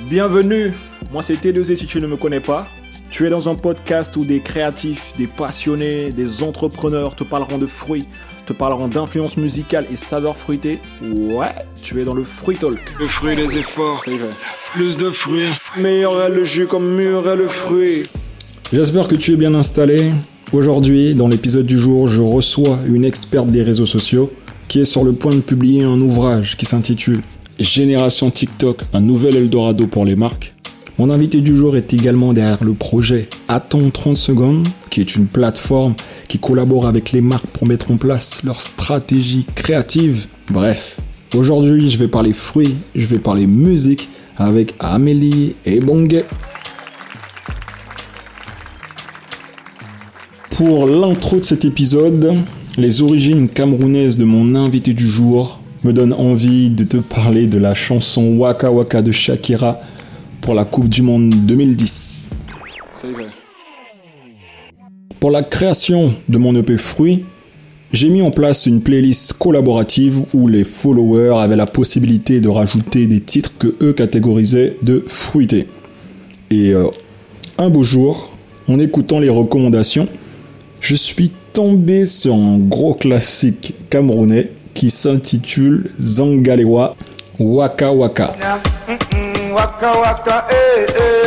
Bienvenue, moi c'est T2Z si tu ne me connais pas. Tu es dans un podcast où des créatifs, des passionnés, des entrepreneurs te parleront de fruits, te parleront d'influence musicale et saveurs fruitées. Ouais, tu es dans le Fruit Talk. Le fruit des efforts, C'est vrai. plus de fruits. Meilleur est le jus comme mûr est le fruit. J'espère que tu es bien installé. Aujourd'hui, dans l'épisode du jour, je reçois une experte des réseaux sociaux qui est sur le point de publier un ouvrage qui s'intitule Génération TikTok, un nouvel Eldorado pour les marques. Mon invité du jour est également derrière le projet Attends 30 secondes, qui est une plateforme qui collabore avec les marques pour mettre en place leur stratégie créative. Bref, aujourd'hui je vais parler fruits, je vais parler musique avec Amélie et. Pour l'intro de cet épisode, les origines camerounaises de mon invité du jour me donnent envie de te parler de la chanson Waka Waka de Shakira pour la Coupe du Monde 2010. Pour la création de mon EP Fruit, j'ai mis en place une playlist collaborative où les followers avaient la possibilité de rajouter des titres que eux catégorisaient de fruités. Et euh, un beau jour, en écoutant les recommandations, je suis tombé sur un gros classique camerounais qui s'intitule Zangalewa Waka Waka. Waka waka eh eh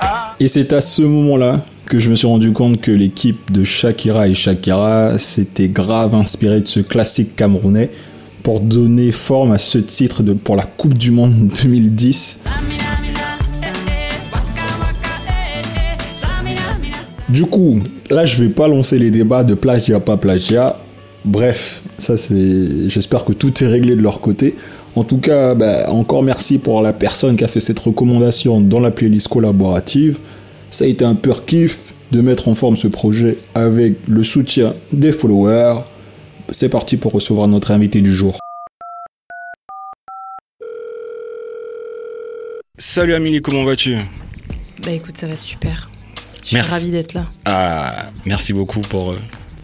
ah Et c'est à ce moment-là que je me suis rendu compte que l'équipe de Shakira et Shakira s'était grave inspirée de ce classique camerounais pour donner forme à ce titre de, pour la Coupe du Monde 2010. Du coup, là, je vais pas lancer les débats de plagiat, pas plagiat. Bref, ça c'est. J'espère que tout est réglé de leur côté. En tout cas, bah, encore merci pour la personne qui a fait cette recommandation dans la playlist collaborative. Ça a été un pur kiff de mettre en forme ce projet avec le soutien des followers. C'est parti pour recevoir notre invité du jour. Salut Amélie, comment vas-tu? Bah écoute, ça va super. Je suis ravie d'être là. Ah, merci beaucoup pour, euh,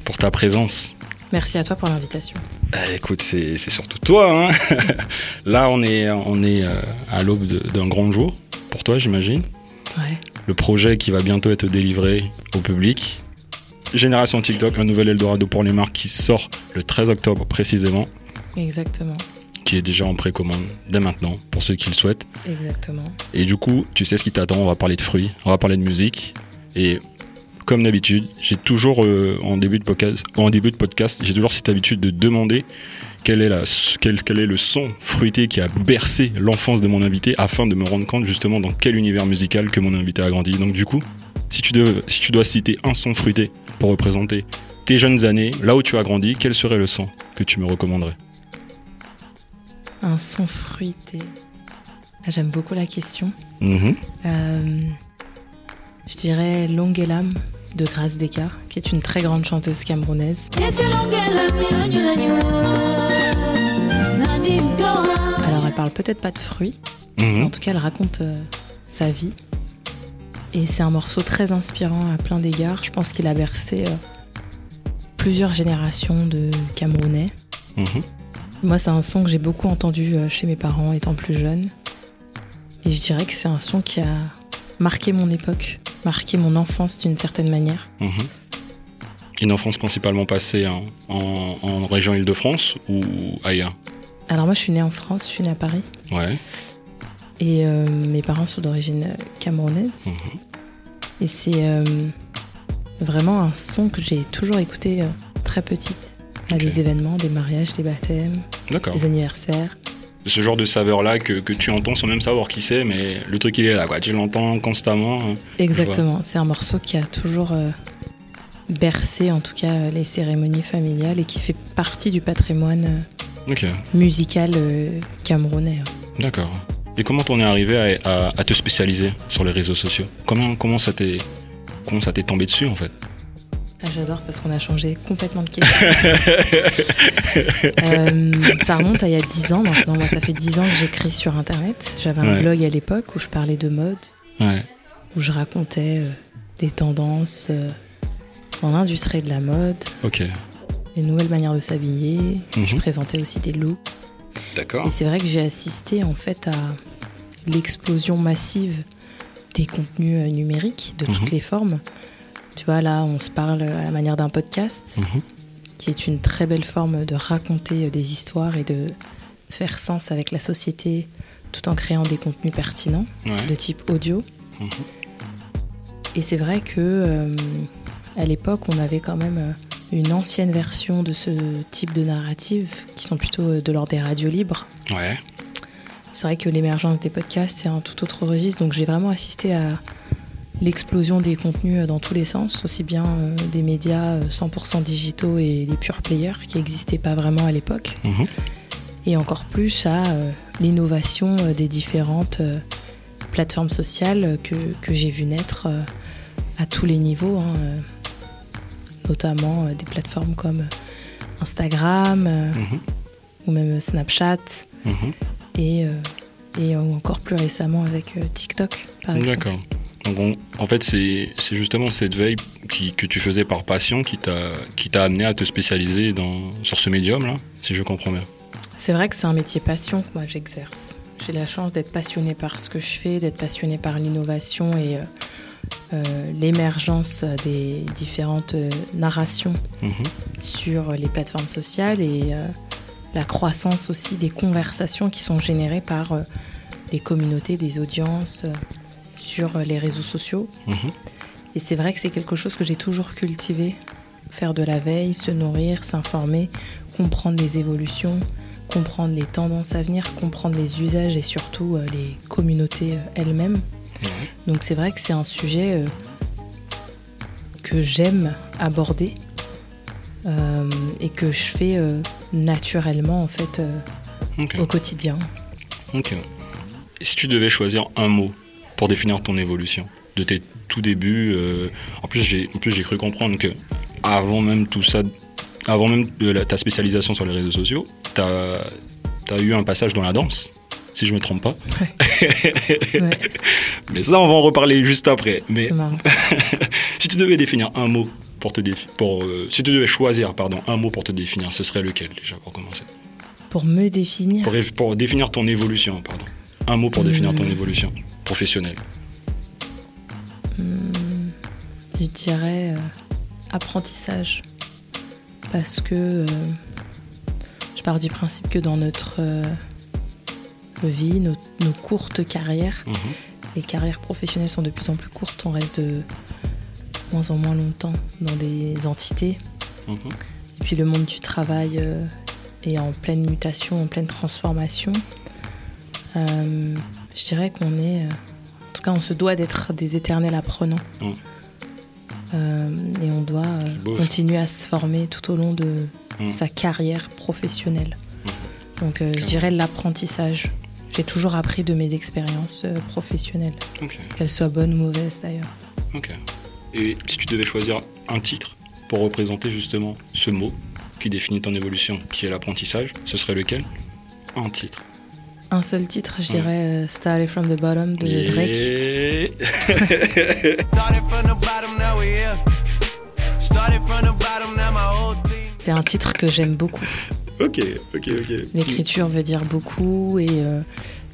pour ta présence. Merci à toi pour l'invitation. Ah, écoute, c'est c'est surtout toi. hein. Là, on est, on est euh, à l'aube d'un grand jour, pour toi, j'imagine. Ouais. Le projet qui va bientôt être délivré au public. Génération TikTok, un nouvel Eldorado pour les marques qui sort le 13 octobre précisément, Exactement. qui est déjà en précommande dès maintenant pour ceux qui le souhaitent. Exactement. Et du coup, tu sais ce qui t'attend, on va parler de fruits, on va parler de musique. Et comme d'habitude, j'ai toujours, euh, en, début de podcast, en début de podcast, j'ai toujours cette habitude de demander quel est, la, quel, quel est le son fruité qui a bercé l'enfance de mon invité afin de me rendre compte justement dans quel univers musical que mon invité a grandi. Donc du coup, si tu, dois, si tu dois citer un son fruité pour représenter tes jeunes années, là où tu as grandi, quel serait le son que tu me recommanderais? Un son fruité. Ah, J'aime beaucoup la question. Mhm. Euh, je dirais Longue et l'âme de Grâce Descartes, qui est une très grande chanteuse camerounaise. Alors elle parle peut-être pas de fruits, Mhm. en tout cas elle raconte euh, sa vie. Et c'est un morceau très inspirant à plein d'égards. Je pense qu'il a bercé euh, plusieurs générations de Camerounais. Mhm. Moi, c'est un son que j'ai beaucoup entendu euh, chez mes parents étant plus jeune. Et je dirais que c'est un son qui a marqué mon époque, marqué mon enfance d'une certaine manière. Mhm. Une enfance principalement passée en, en- en région Île-de-France ou ailleurs? Alors moi, je suis née en France, je suis née à Paris. Ouais. Et euh, mes parents sont d'origine camerounaise. Mhm. Et c'est euh, vraiment un son que j'ai toujours écouté euh, très petite. À des événements, des mariages, des baptêmes, des anniversaires. Ce genre de saveur-là que, que tu entends sans même savoir qui c'est, mais le truc il est là, quoi. Tu l'entends constamment. hein. Exactement, c'est un morceau qui a toujours euh, bercé en tout cas les cérémonies familiales et qui fait partie du patrimoine euh, musical euh, camerounais. d'accord. Et comment t'en es arrivé à, à- à te spécialiser sur les réseaux sociaux? Comment, comment ça t'est comment ça t'est tombé dessus en fait? Ah, J'adore parce qu'on a changé complètement de question. Euh, ça remonte à il y a 10 ans maintenant. Moi, ça fait 10 ans que j'écris sur Internet. J'avais un Ouais. blog à l'époque où je parlais de mode, Ouais. où je racontais euh, des tendances euh, dans l'industrie de la mode, Ok. des nouvelles manières de s'habiller. Mhm. Je présentais aussi des looks. D'accord. Et c'est vrai que j'ai assisté en fait à l'explosion massive des contenus euh, numériques de toutes Mhm. les formes. Tu vois, là, on se parle à la manière d'un podcast, Mhm. qui est une très belle forme de raconter euh, des histoires et de faire sens avec la société tout en créant des contenus pertinents Ouais. de type audio. Mhm. Et c'est vrai que euh, à l'époque, on avait quand même euh, une ancienne version de ce type de narrative qui sont plutôt de l'ordre des radios libres. Ouais. C'est vrai que l'émergence des podcasts, c'est un tout autre registre. Donc j'ai vraiment assisté à l'explosion des contenus euh, dans tous les sens, aussi bien euh, des médias euh, 100% digitaux et les pure players qui n'existaient pas vraiment à l'époque, Mhm. et encore plus à euh, l'innovation euh, des différentes euh, plateformes sociales euh, que, que j'ai vu naître euh, à tous les niveaux, hein, euh, notamment euh, des plateformes comme Instagram euh, Mhm. ou même Snapchat Mhm. et, euh, et encore plus récemment avec euh, TikTok, par exemple. D'accord. Donc on- en fait, c'est justement cette veille qui, que tu faisais par passion qui t'a amené à te spécialiser dans, sur ce médium-là, si je comprends bien. C'est vrai que c'est un métier passion que moi j'exerce. J'ai la chance d'être passionnée par ce que je fais, d'être passionnée par l'innovation et euh, euh, l'émergence des différentes euh, narrations Mhm. sur les plateformes sociales et euh, la croissance aussi des conversations qui sont générées par des communautés, des audiences sur euh, les réseaux sociaux. Mhm. Et c'est vrai que c'est quelque chose que j'ai toujours cultivé. Faire de la veille, se nourrir, s'informer, comprendre les évolutions, comprendre les tendances à venir, comprendre les usages et surtout euh, les communautés euh, elles-mêmes. Ouais. Donc c'est vrai que c'est un sujet euh, que j'aime aborder et que je fais naturellement en fait au quotidien. Ok. Si tu devais choisir un mot pour définir ton évolution de tes tout débuts, euh, en plus j'ai en plus j'ai cru comprendre que avant même tout ça, avant même de la- ta spécialisation sur les réseaux sociaux, t'as as eu un passage dans la danse, si je me trompe pas. Ouais, Mais ça, on va en reparler juste après. Mais si tu devais définir un mot pour te défi- pour euh, si tu devais choisir pardon un mot pour te définir, ce serait lequel déjà pour commencer? Pour me définir, pour, éf- pour définir ton évolution, pardon. Un mot pour définir ton Hmm. évolution professionnelle. je dirais euh, apprentissage. Parce que euh, je pars du principe que dans notre euh, vie, nos, nos courtes carrières, Mhm. les carrières professionnelles sont de plus en plus courtes, on reste de moins en moins longtemps dans des entités. Mhm. Et puis le monde du travail est en pleine mutation, en pleine transformation. Je dirais qu'on est, euh, en tout cas, on se doit d'être des éternels apprenants. Mm. Euh, et on doit euh, beau, continuer à se former tout au long de Mm. sa carrière professionnelle. Mm. Donc je dirais l'apprentissage. J'ai toujours appris de mes expériences professionnelles, qu'elles soient bonnes ou mauvaises d'ailleurs. ok. Et si tu devais choisir un titre pour représenter justement ce mot qui définit ton évolution, qui est l'apprentissage, ce serait lequel? Un titre. Un seul titre, je dirais euh, Started from the Bottom de Drake. C'est un titre que j'aime beaucoup. ok, ok, ok. L'écriture veut dire beaucoup et euh,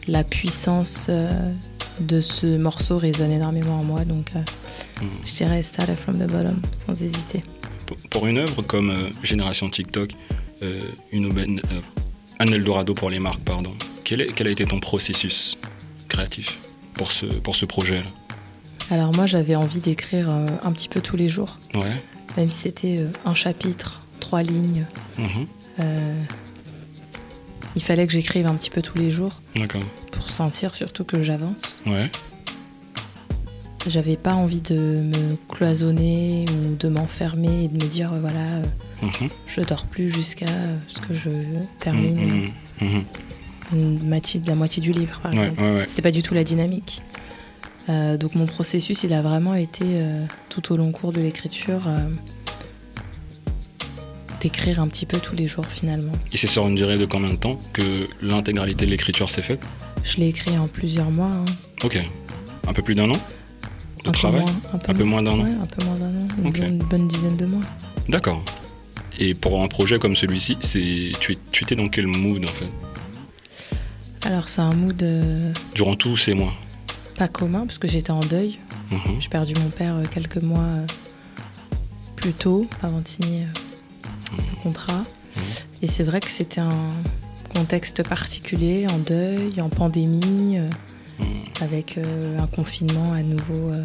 la puissance euh, de ce morceau résonne énormément en moi. Donc euh, Mm. je dirais Started from the Bottom, sans hésiter. Pour- Pour une œuvre comme euh, Génération TikTok, euh, une aubaine, euh, un Eldorado pour les marques, pardon, quel, est- quel a été ton processus créatif pour ce, pour ce projet-là Alors moi j'avais envie d'écrire euh, un petit peu tous les jours, Ouais. même si c'était euh, un chapitre, trois lignes. Mhm. Euh, il fallait que j'écrive un petit peu tous les jours D'accord. pour sentir surtout que j'avance. Ouais. J'avais pas envie de me cloisonner ou de m'enfermer et de me dire euh, voilà, euh, Mhm. je dors plus jusqu'à euh, ce que je termine Mhm. Mhm. une moitié, la moitié du livre par Ouais, exemple. ouais, ouais. C'était pas du tout la dynamique. Euh, donc mon processus, il a vraiment été euh, tout au long cours de l'écriture euh, d'écrire un petit peu tous les jours finalement. Et c'est sur une durée de combien de temps que l'intégralité de l'écriture s'est faite? Je l'ai écrit en plusieurs mois. hein. Ok. Un peu plus d'un an? De un travail peu moins, un peu, Un peu moins d'un an Ouais, un peu moins d'un an, une, bonne, une bonne dizaine de mois. D'accord. Et pour un projet comme celui-ci, c'est tu, étais dans quel mood en fait? Alors c'est un mood euh, durant tous ces mois? pas commun parce que j'étais en deuil. Mhm. J'ai perdu mon père euh, quelques mois euh, plus tôt avant de signer le contrat. Et c'est vrai que c'était un contexte particulier, en deuil, en pandémie, Mhm. avec euh, un confinement à nouveau euh,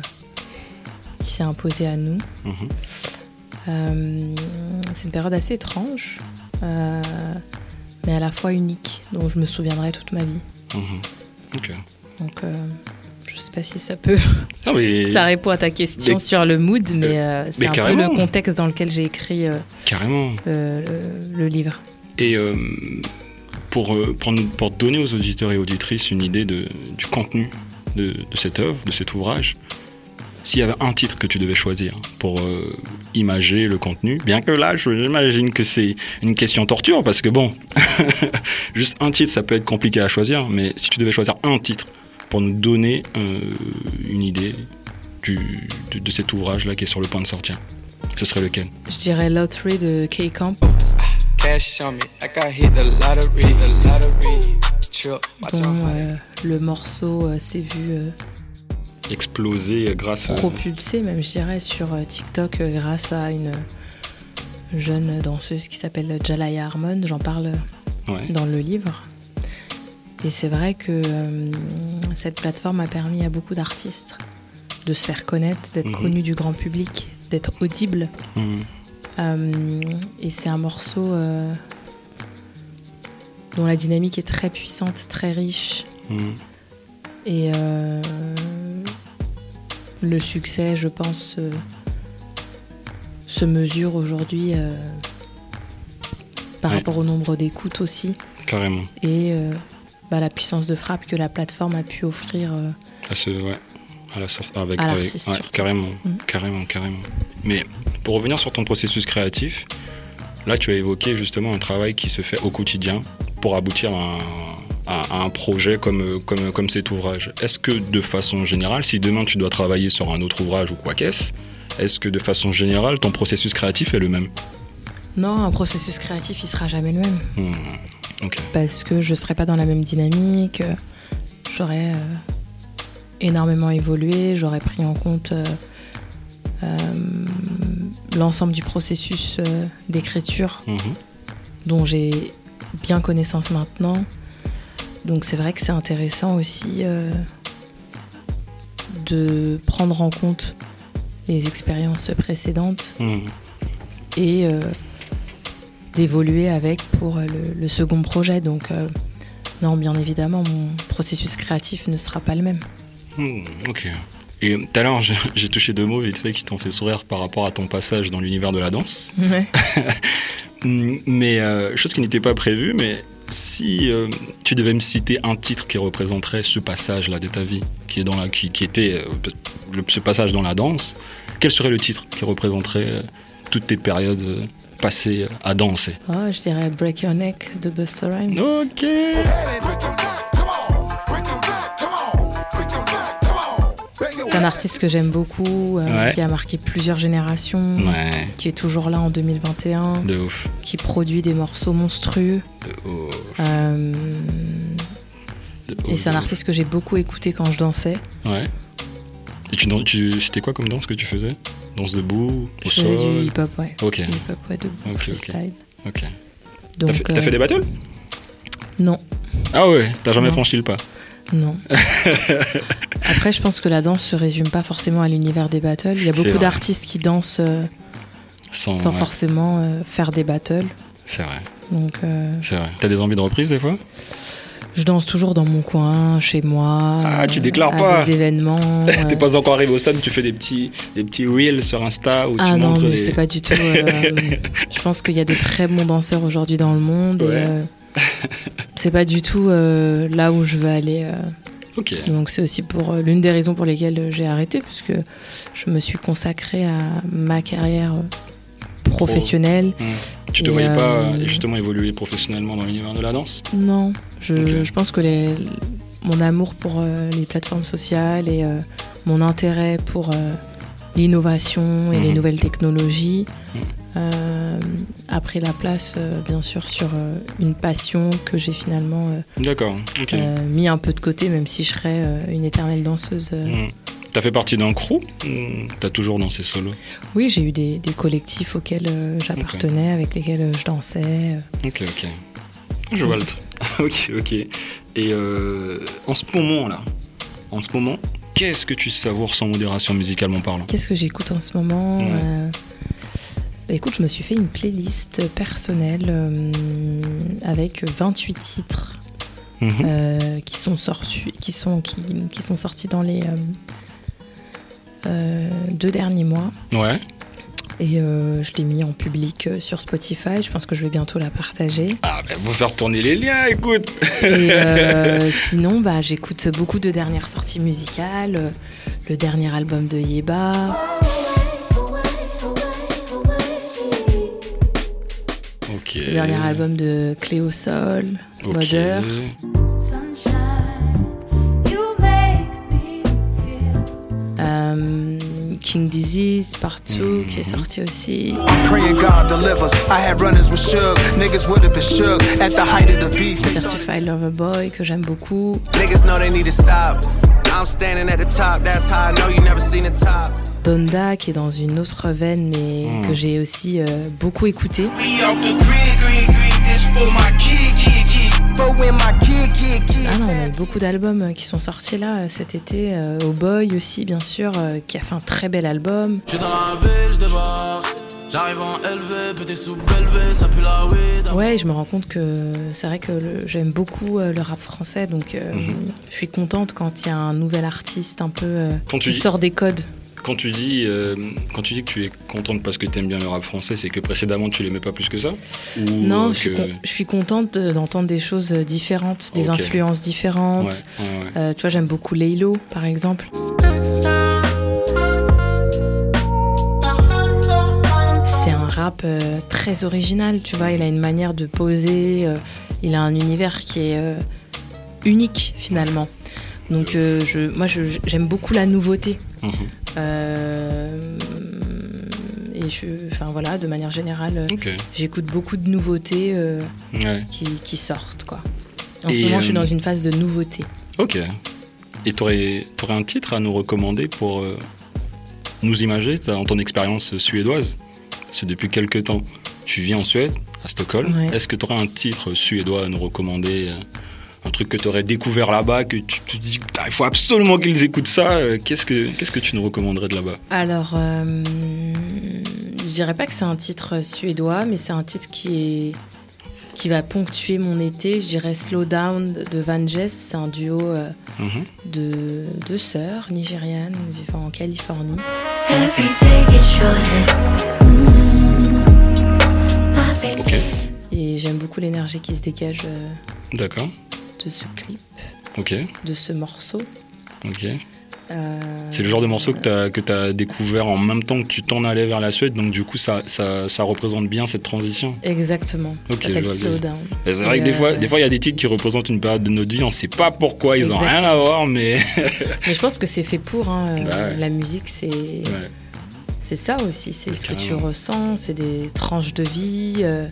qui s'est imposé à nous. Mhm. Euh, c'est une période assez étrange, mais à la fois unique, dont je me souviendrai toute ma vie. Mhm. Ok. Donc, je sais pas si ça peut, Ah, mais ça répond à ta question mais- sur le mood, mais c'est un peu le contexte dans lequel j'ai écrit carrément. le, livre. Et pour, euh, pour, pour donner aux auditeurs et auditrices une idée du contenu de, cette œuvre, de cet ouvrage, s'il y avait un titre que tu devais choisir pour euh, imager le contenu, bien que là, j'imagine que c'est une question torture, parce que bon, juste un titre, ça peut être compliqué à choisir, mais si tu devais choisir un titre pour nous donner euh, une idée de, de cet ouvrage-là qui est sur le point de sortir, ce serait lequel? Je dirais Lottery de K-Camp, Cash on me, like I hit the lottery, the lottery. Trip, watch dont out. euh, le morceau euh, s'est vu euh, Exploser grâce à... propulsé, même je dirais, sur euh, TikTok euh, grâce à une jeune danseuse qui s'appelle Jalaya Harmon. J'en parle Ouais. dans le livre. Et c'est vrai que euh, cette plateforme a permis à beaucoup d'artistes de se faire connaître, d'être Mhm. connus du grand public, d'être audibles. Mhm. Euh, et c'est un morceau euh, dont la dynamique est très puissante, très riche. Mhm. Et euh, le succès, je pense, euh, se mesure aujourd'hui euh, par rapport au nombre d'écoutes aussi Carrément. et bah, la puissance de frappe que la plateforme a pu offrir. À ce, ouais, à la sorte avec, À avec- l'artiste, ouais, surtout. carrément, Mhm. carrément, carrément. Mais pour revenir sur ton processus créatif, là tu as évoqué justement un travail qui se fait au quotidien pour aboutir à un, à- à un projet comme, comme, comme cet ouvrage. Est-ce que de façon générale, si demain tu dois travailler sur un autre ouvrage ou quoi qu'est-ce, est-ce que de façon générale ton processus créatif est le même? Non, un processus créatif, il sera jamais le même Hmm, parce que je serai pas dans la même dynamique. euh, J'aurais euh, énormément évolué, j'aurais pris en compte euh, euh, l'ensemble du processus euh, d'écriture Mhm. dont j'ai bien connaissance maintenant. Donc c'est vrai que c'est intéressant aussi euh, de prendre en compte les expériences précédentes Mhm. et euh, d'évoluer avec pour le, le second projet. Donc non, bien évidemment, mon processus créatif ne sera pas le même. Hmm, ok. Et tout à l'heure, j'ai touché deux mots vite fait qui t'ont fait sourire par rapport à ton passage dans l'univers de la danse. Hmm, Mais euh, chose qui n'était pas prévue, mais si euh, tu devais me citer un titre qui représenterait ce passage-là de ta vie, qui est dans la, qui, qui était euh, le- ce passage dans la danse, quel serait le titre qui représenterait toutes tes périodes passées à danser? Oh, je dirais Break Your Neck de Busta Rhymes. Ok. Un artiste que j'aime beaucoup, euh, Ouais. qui a marqué plusieurs générations, Ouais. qui est toujours là en 2021, De ouf. qui produit des morceaux monstrueux. De ouf. Euh, De et c'est un artiste que j'ai beaucoup écouté quand je dansais. Ouais. Et tu, tu c'était quoi comme danse que tu faisais? Danse debout, au Je faisais sol? du hip-hop, ouais. Ok, Du hip-hop, ouais, de ok. freestyle. ok. Donc, T'as fait, euh, fait des battles? Non, Ah ouais, t'as jamais Non. franchi le pas non. Après, je pense que la danse se résume pas forcément à l'univers des battles. Il y a beaucoup d'artistes qui dansent euh, Sans, sans ouais, forcément euh, faire des battles. C'est vrai, Donc, euh, c'est vrai. T'as des envies de reprise des fois? je danse toujours dans mon coin, chez moi. Ah, tu euh, déclares à pas. des événements. T'es pas encore arrivé au stade tu fais des petits, des petits reels sur Insta où Ah tu non, montres mais les... c'est pas du tout. je pense qu'il y a de très bons danseurs aujourd'hui dans le monde Ouais. et c'est pas du tout là où je veux aller. Donc c'est aussi pour euh, l'une des raisons pour lesquelles euh, j'ai arrêté, puisque je me suis consacrée à ma carrière euh, professionnelle. tu te Et, voyais pas justement évoluer professionnellement dans l'univers de la danse? Non, je, pense que les- mon amour pour les plateformes sociales et mon intérêt pour l'innovation et les Mhm. nouvelles technologies Mhm. Euh, après la place, euh, bien sûr, sur euh, une passion que j'ai finalement euh, mis un peu de côté, même si je serais une éternelle danseuse. euh. Mm. T'as fait partie d'un crew ou T'as toujours dansé solo? Oui, j'ai eu des, des collectifs auxquels j'appartenais, avec lesquels je dansais. Ok, ok. Je vois le truc. ok, ok. Et en ce moment là, en ce moment, qu'est-ce que tu savoures sans modération musicalement parlant? Qu'est-ce que j'écoute en ce moment Ouais. Bah, Écoute, je me suis fait une playlist personnelle euh, avec 28 titres Mhm. euh, qui, sont sortis, qui, sont, qui, qui sont sortis dans les euh, deux derniers mois. Ouais. Et je l'ai mis en public sur Spotify. Je pense que je vais bientôt la partager. Ah, ben, faut faire tourner les liens, écoute. Et sinon, bah, j'écoute beaucoup de dernières sorties musicales. Le dernier album de Yeba. Ok. Le dernier album de Cléo Sol, Ok. Mother. Sunshine, you make me feel. euh, King Disease, Partout, qui est sorti aussi. Praying God delivers. I had runners with shook. Niggas would have been shook at the height of the beef. Certified Lover Boy, que j'aime beaucoup. Niggas know they need to stop. I'm standing at the top. That's how I know you never seen the top. Donda, qui est dans une autre veine, mais Hmm. que j'ai aussi euh, beaucoup écouté. Ah non, on a eu beaucoup d'albums euh, qui sont sortis là euh, cet été. Euh, au Boy aussi, bien sûr, euh, qui a fait un très bel album. J'suis dans la ville, j'débarque. J'arrive en LV, petit sous élevé, ça pue la weed. Ouais, je me rends compte que c'est vrai que j'aime beaucoup le rap français, donc euh, Mhm. je suis contente quand il y a un nouvel artiste un peu euh, Quand qui dis- sort des codes. Quand tu dis, euh, quand tu dis que tu es contente parce que tu aimes bien le rap français, c'est que précédemment tu l'aimais pas plus que ça Ou Non, euh, je suis, que- con- je suis contente de- d'entendre des choses différentes, des influences différentes. ouais, ouais. Euh, tu vois, j'aime beaucoup Laylo, par exemple. C'est un rap euh, très original, tu vois. Il a une manière de poser, euh, il a un univers qui est euh, unique finalement. Donc, euh, je, moi, j'aime beaucoup la nouveauté. Mhm. Euh, et je, enfin voilà, de manière générale, euh, j'écoute beaucoup de nouveautés euh, Ouais. qui, qui sortent, quoi. En Et, ce moment, je suis dans une phase de nouveauté. Ok. Et t'aurais aurais un titre à nous recommander pour euh, nous imager dans ton expérience suédoise? Que depuis quelques temps, tu vis en Suède, à Stockholm. Ouais. Est-ce que tu aurais un titre suédois à nous recommander Un truc que tu aurais découvert là-bas, que tu te dis, Putain, il faut absolument qu'ils écoutent ça. euh, Qu'est-ce que Qu'est-ce que tu nous recommanderais de là-bas? Alors, euh, je dirais pas que c'est un titre suédois, mais c'est un titre qui est qui va ponctuer mon été. Je dirais Slow Down de Van Jess. C'est un duo euh, Mhm. de deux sœurs nigérianes vivant en Californie. Every day gets shorter. My favorite Ok, Et j'aime beaucoup l'énergie qui se dégage euh, d'accord. De ce clip, Ok, de ce morceau. ok. Euh, C'est le genre de morceau que tu as, que as découvert en même temps que tu t'en allais vers la Suède, donc du coup, ça, ça, ça représente bien cette transition. Exactement. Ok, ça Slow. Down. C'est vrai Et, que des fois, euh, des fois, il y a des titres qui représentent une période de notre vie, on sait pas pourquoi, ils ont Exact. rien à voir, mais. Mais je pense que c'est fait pour. hein, euh, Bah ouais. La musique, c'est Ouais. c'est ça aussi. C'est ce que tu ressens. C'est des tranches de vie. euh,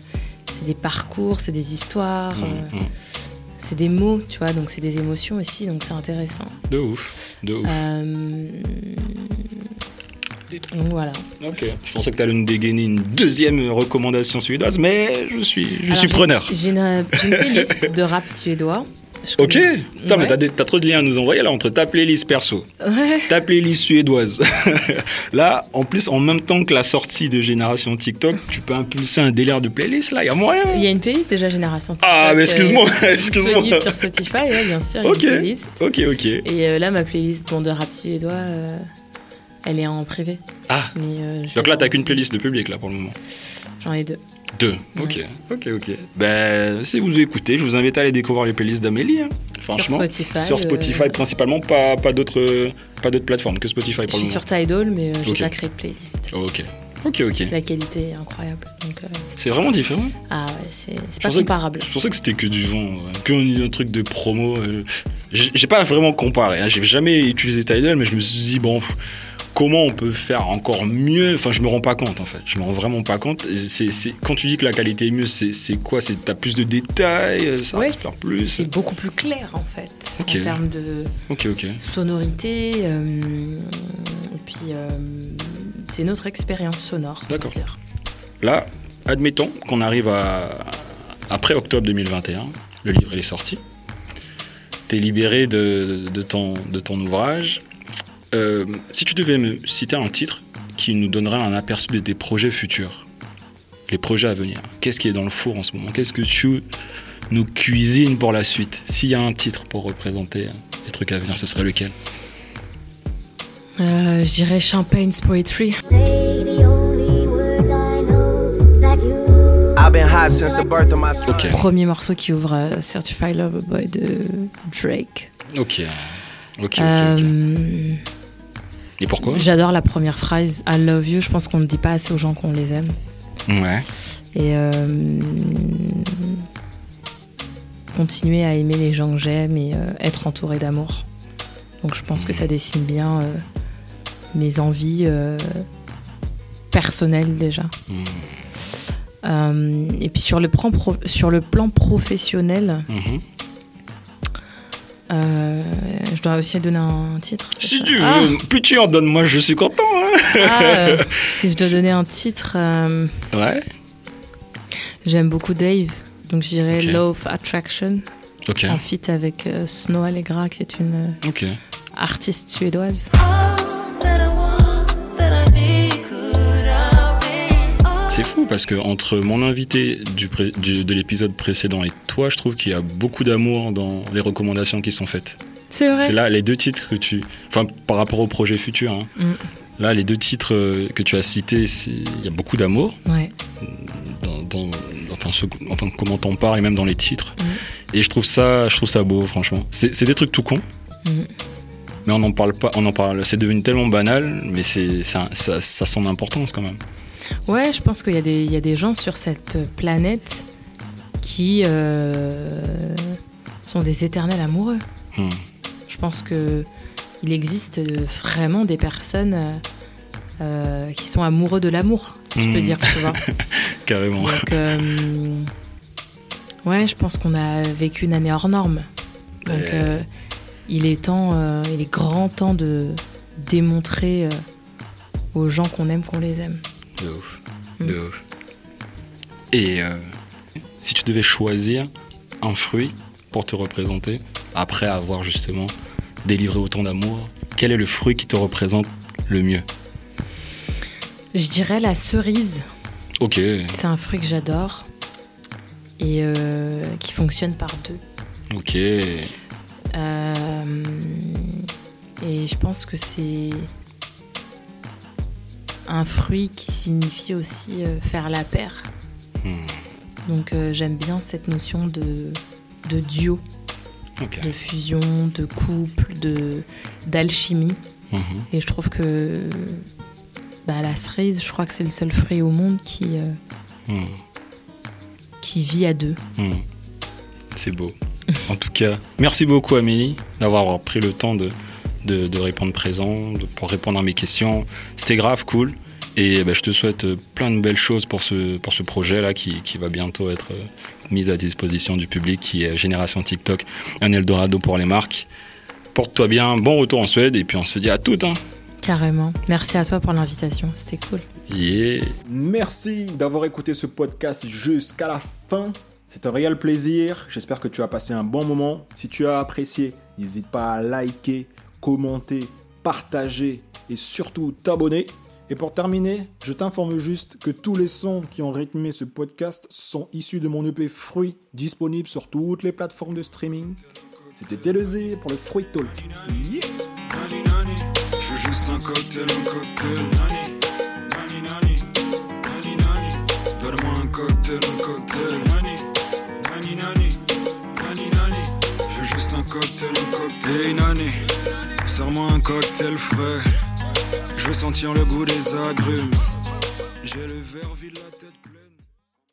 c'est des parcours. C'est des histoires. euh, Mm, mm. C'est des mots, tu vois. Donc c'est des émotions aussi. Donc c'est intéressant. De ouf, de ouf. Euh, donc voilà. Ok. Je pensais que tu allais nous dégainer une deuxième recommandation suédoise, mais je suis, je Alors, suis j'ai- preneur. J'ai une, j'ai une playlist de rap suédois. Ok. Ouais. t'as, trop de liens à nous envoyer là entre ta playlist perso, Ouais. ta playlist suédoise. là, en plus, en même temps que la sortie de Génération TikTok, tu peux impulser un délire de playlist là, il y a moyen. Il y a une playlist déjà Génération TikTok. Ah, mais excuse-moi, euh, excuse-moi. disponible sur Spotify, ouais, bien sûr. il y a Ok. Une playlist. Ok, ok. Et euh, là, ma playlist bon, de rap suédois, euh, elle est en privé. Ah. Mais, euh, Donc là, t'as qu'une playlist de public là pour le moment. J'en ai deux. Deux. Ok, ok, ok. Ben, si vous écoutez, je vous invite à aller découvrir les playlists d'Amélie. hein. Franchement. Sur Spotify. Sur Spotify euh, principalement, pas, pas d'autres pas d'autres plateformes que Spotify je pour le suis moment. sur Tidal, mais euh, j'ai Ok. pas créé de playlist. Ok, ok, ok. La qualité est incroyable. Donc, euh, C'est vraiment différent. ah ouais, c'est pas pensais que- comparable. Je pensais que c'était que du vent, ouais. que un truc de promo. euh. J'ai j'ai pas vraiment comparé. hein. J'ai jamais utilisé Tidal, mais je me suis dit bon, pff, comment on peut faire encore mieux Enfin, je me rends pas compte en fait. Je me rends vraiment pas compte. C'est- c'est- quand tu dis que la qualité est mieux, c'est c'est quoi? C'est t'as plus de détails euh, Ça Ouais, respire plus C'est beaucoup plus clair en fait, en termes de sonorité. euh, et puis, euh, c'est notre expérience sonore. D'accord. dire. Là, admettons qu'on arrive à après octobre 2021, le livre il est sorti. T'es libéré de, de ton, de ton ouvrage. Euh, si tu devais me citer un titre qui nous donnerait un aperçu de tes projets futurs, les projets à venir, qu'est-ce qui est dans le four en ce moment? Qu'est-ce que tu nous cuisines pour la suite? S'il y a un titre pour représenter les trucs à venir, ce serait lequel? Euh, je dirais Champagne's Poetry. I've been hot since the birth of my son. Ok, Premier morceau qui ouvre euh, Certified Lover Boy de Drake. ok, ok, ok. ok. Euh, Et pourquoi J'adore la première phrase I love you. Je pense qu'on ne dit pas assez aux gens qu'on les aime. Ouais. Et euh, continuer à aimer les gens que j'aime et euh, être entouré d'amour. Donc je pense que ça dessine bien euh, mes envies personnelles déjà. Euh, et puis sur le, plan pro- sur le plan professionnel, Mhm. Euh, je dois aussi donner un titre. Si tu veux, Ah, plus tu en donnes, moi je suis content. hein. ah, euh, si je dois donner un titre, euh, Ouais. j'aime beaucoup Dave. Donc je dirais Ok. Law of Attraction, Ok. en feat avec Snow Allegra, qui est une artiste suédoise. C'est fou parce que entre mon invité du pré- du- de l'épisode précédent et toi, je trouve qu'il y a beaucoup d'amour dans les recommandations qui sont faites. C'est vrai. C'est là les deux titres que tu. Enfin, par rapport au projet futur. hein. Mm. Là, les deux titres euh, que tu as cités, il y a beaucoup d'amour. Ouais. Dans, dans- enfin, ce- enfin, comment t'en parles et même dans les titres. Mm. Et je trouve ça, je trouve ça beau, franchement. C'est des trucs tout cons. Mm. Mais on n'en parle pas, on en parle. C'est devenu tellement banal, mais c'est ça, ça a son importance quand même. Ouais, je pense qu'il y, a des- il y a des gens sur cette planète qui euh, sont des éternels amoureux. Hmm. Je pense que il existe vraiment des personnes euh, euh, qui sont amoureux de l'amour, si je peux Mm. dire, tu vois. Carrément. Donc, euh, ouais, je pense qu'on a vécu une année hors norme. Donc, Ouais. il est temps, il est grand temps de démontrer aux gens qu'on aime qu'on les aime. De ouf. Mm. De ouf. Et euh, si tu devais choisir un fruit pour te représenter, après avoir justement délivré autant d'amour, quel est le fruit qui te représente le mieux? Je dirais la cerise. Ok. C'est un fruit que j'adore et euh, qui fonctionne par deux. Ok. Euh, et je pense que c'est un fruit qui signifie aussi euh, faire la paire. Hmm. Donc euh, j'aime bien cette notion de, de duo, de fusion, de couple, de d'alchimie. Mhm. Et je trouve que bah, la cerise, je crois que c'est le seul fruit au monde qui, euh, Hmm. qui vit à deux. Hmm. C'est beau. en tout cas, merci beaucoup Amélie d'avoir pris le temps de, de, de répondre présent, de, pour répondre à mes questions. C'était grave cool. Et ben, je te souhaite euh, plein de belles choses pour ce, pour ce projet-là qui, qui va bientôt être euh, mis à disposition du public, qui est Génération TikTok, un Eldorado pour les marques. Porte-toi bien, bon retour en Suède, et puis on se dit à toutes. Hein. Carrément. Merci à toi pour l'invitation, c'était cool. Yeah. Merci d'avoir écouté ce podcast jusqu'à la fin. C'est un réel plaisir. J'espère que tu as passé un bon moment. Si tu as apprécié, n'hésite pas à liker, commenter, partager et surtout t'abonner. Et pour terminer, je t'informe juste que tous les sons qui ont rythmé ce podcast sont issus de mon EP Fruit, disponible sur toutes les plateformes de streaming. C'était Télésé pour le Fruit Talk. Sers-moi un cocktail frais. Je veux sentir le goût des agrumes. J'ai le verre vide, la tête.